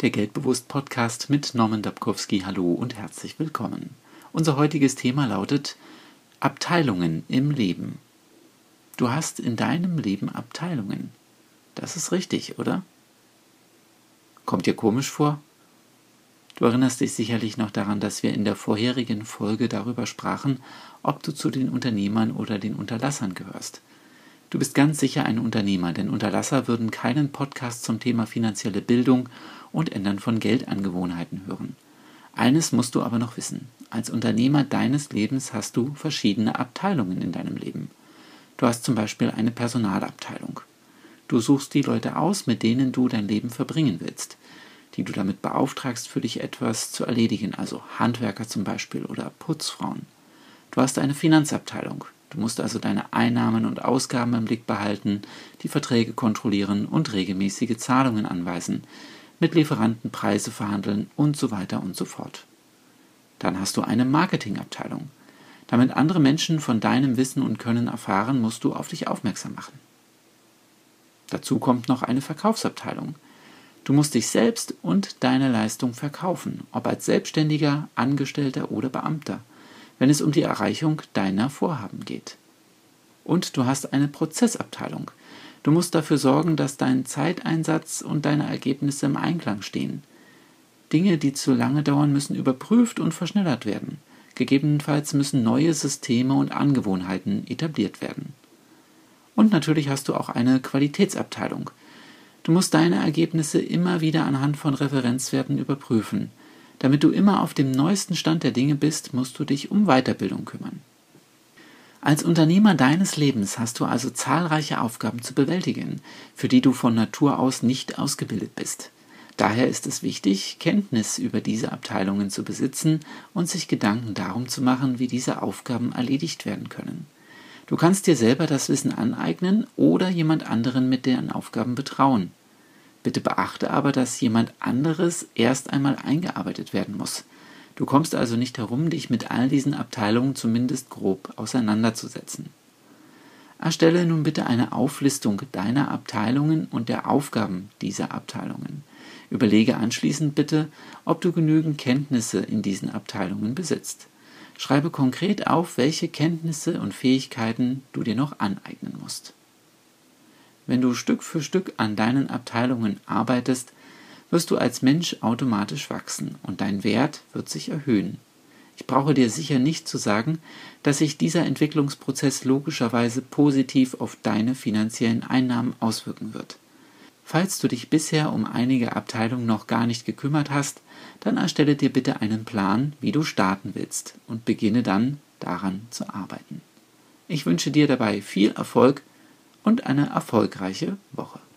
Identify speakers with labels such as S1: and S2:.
S1: der Geldbewusst Podcast mit Norman Dabkowski. Hallo und herzlich willkommen. Unser heutiges Thema lautet Abteilungen im Leben. Du hast in deinem Leben Abteilungen. Das ist richtig, oder? Kommt dir komisch vor? Du erinnerst dich sicherlich noch daran, dass wir in der vorherigen Folge darüber sprachen, ob du zu den Unternehmern oder den Unterlassern gehörst. Du bist ganz sicher ein Unternehmer, denn Unterlasser würden keinen Podcast zum Thema finanzielle Bildung und Ändern von Geldangewohnheiten hören. Eines musst du aber noch wissen. Als Unternehmer deines Lebens hast du verschiedene Abteilungen in deinem Leben. Du hast zum Beispiel eine Personalabteilung. Du suchst die Leute aus, mit denen du dein Leben verbringen willst, die du damit beauftragst, für dich etwas zu erledigen, also Handwerker zum Beispiel oder Putzfrauen. Du hast eine Finanzabteilung. Du musst also deine Einnahmen und Ausgaben im Blick behalten, die Verträge kontrollieren und regelmäßige Zahlungen anweisen, mit Lieferanten Preise verhandeln und so weiter und so fort. Dann hast du eine Marketingabteilung. Damit andere Menschen von deinem Wissen und Können erfahren, musst du auf dich aufmerksam machen. Dazu kommt noch eine Verkaufsabteilung. Du musst dich selbst und deine Leistung verkaufen, ob als Selbstständiger, Angestellter oder Beamter wenn es um die Erreichung deiner Vorhaben geht. Und du hast eine Prozessabteilung. Du musst dafür sorgen, dass dein Zeiteinsatz und deine Ergebnisse im Einklang stehen. Dinge, die zu lange dauern, müssen überprüft und verschnellert werden. Gegebenenfalls müssen neue Systeme und Angewohnheiten etabliert werden. Und natürlich hast du auch eine Qualitätsabteilung. Du musst deine Ergebnisse immer wieder anhand von Referenzwerten überprüfen. Damit du immer auf dem neuesten Stand der Dinge bist, musst du dich um Weiterbildung kümmern. Als Unternehmer deines Lebens hast du also zahlreiche Aufgaben zu bewältigen, für die du von Natur aus nicht ausgebildet bist. Daher ist es wichtig, Kenntnis über diese Abteilungen zu besitzen und sich Gedanken darum zu machen, wie diese Aufgaben erledigt werden können. Du kannst dir selber das Wissen aneignen oder jemand anderen mit den Aufgaben betrauen. Bitte beachte aber, dass jemand anderes erst einmal eingearbeitet werden muss. Du kommst also nicht herum, dich mit all diesen Abteilungen zumindest grob auseinanderzusetzen. Erstelle nun bitte eine Auflistung deiner Abteilungen und der Aufgaben dieser Abteilungen. Überlege anschließend bitte, ob du genügend Kenntnisse in diesen Abteilungen besitzt. Schreibe konkret auf, welche Kenntnisse und Fähigkeiten du dir noch aneignen musst. Wenn du Stück für Stück an deinen Abteilungen arbeitest, wirst du als Mensch automatisch wachsen und dein Wert wird sich erhöhen. Ich brauche dir sicher nicht zu sagen, dass sich dieser Entwicklungsprozess logischerweise positiv auf deine finanziellen Einnahmen auswirken wird. Falls du dich bisher um einige Abteilungen noch gar nicht gekümmert hast, dann erstelle dir bitte einen Plan, wie du starten willst und beginne dann daran zu arbeiten. Ich wünsche dir dabei viel Erfolg und eine erfolgreiche Woche.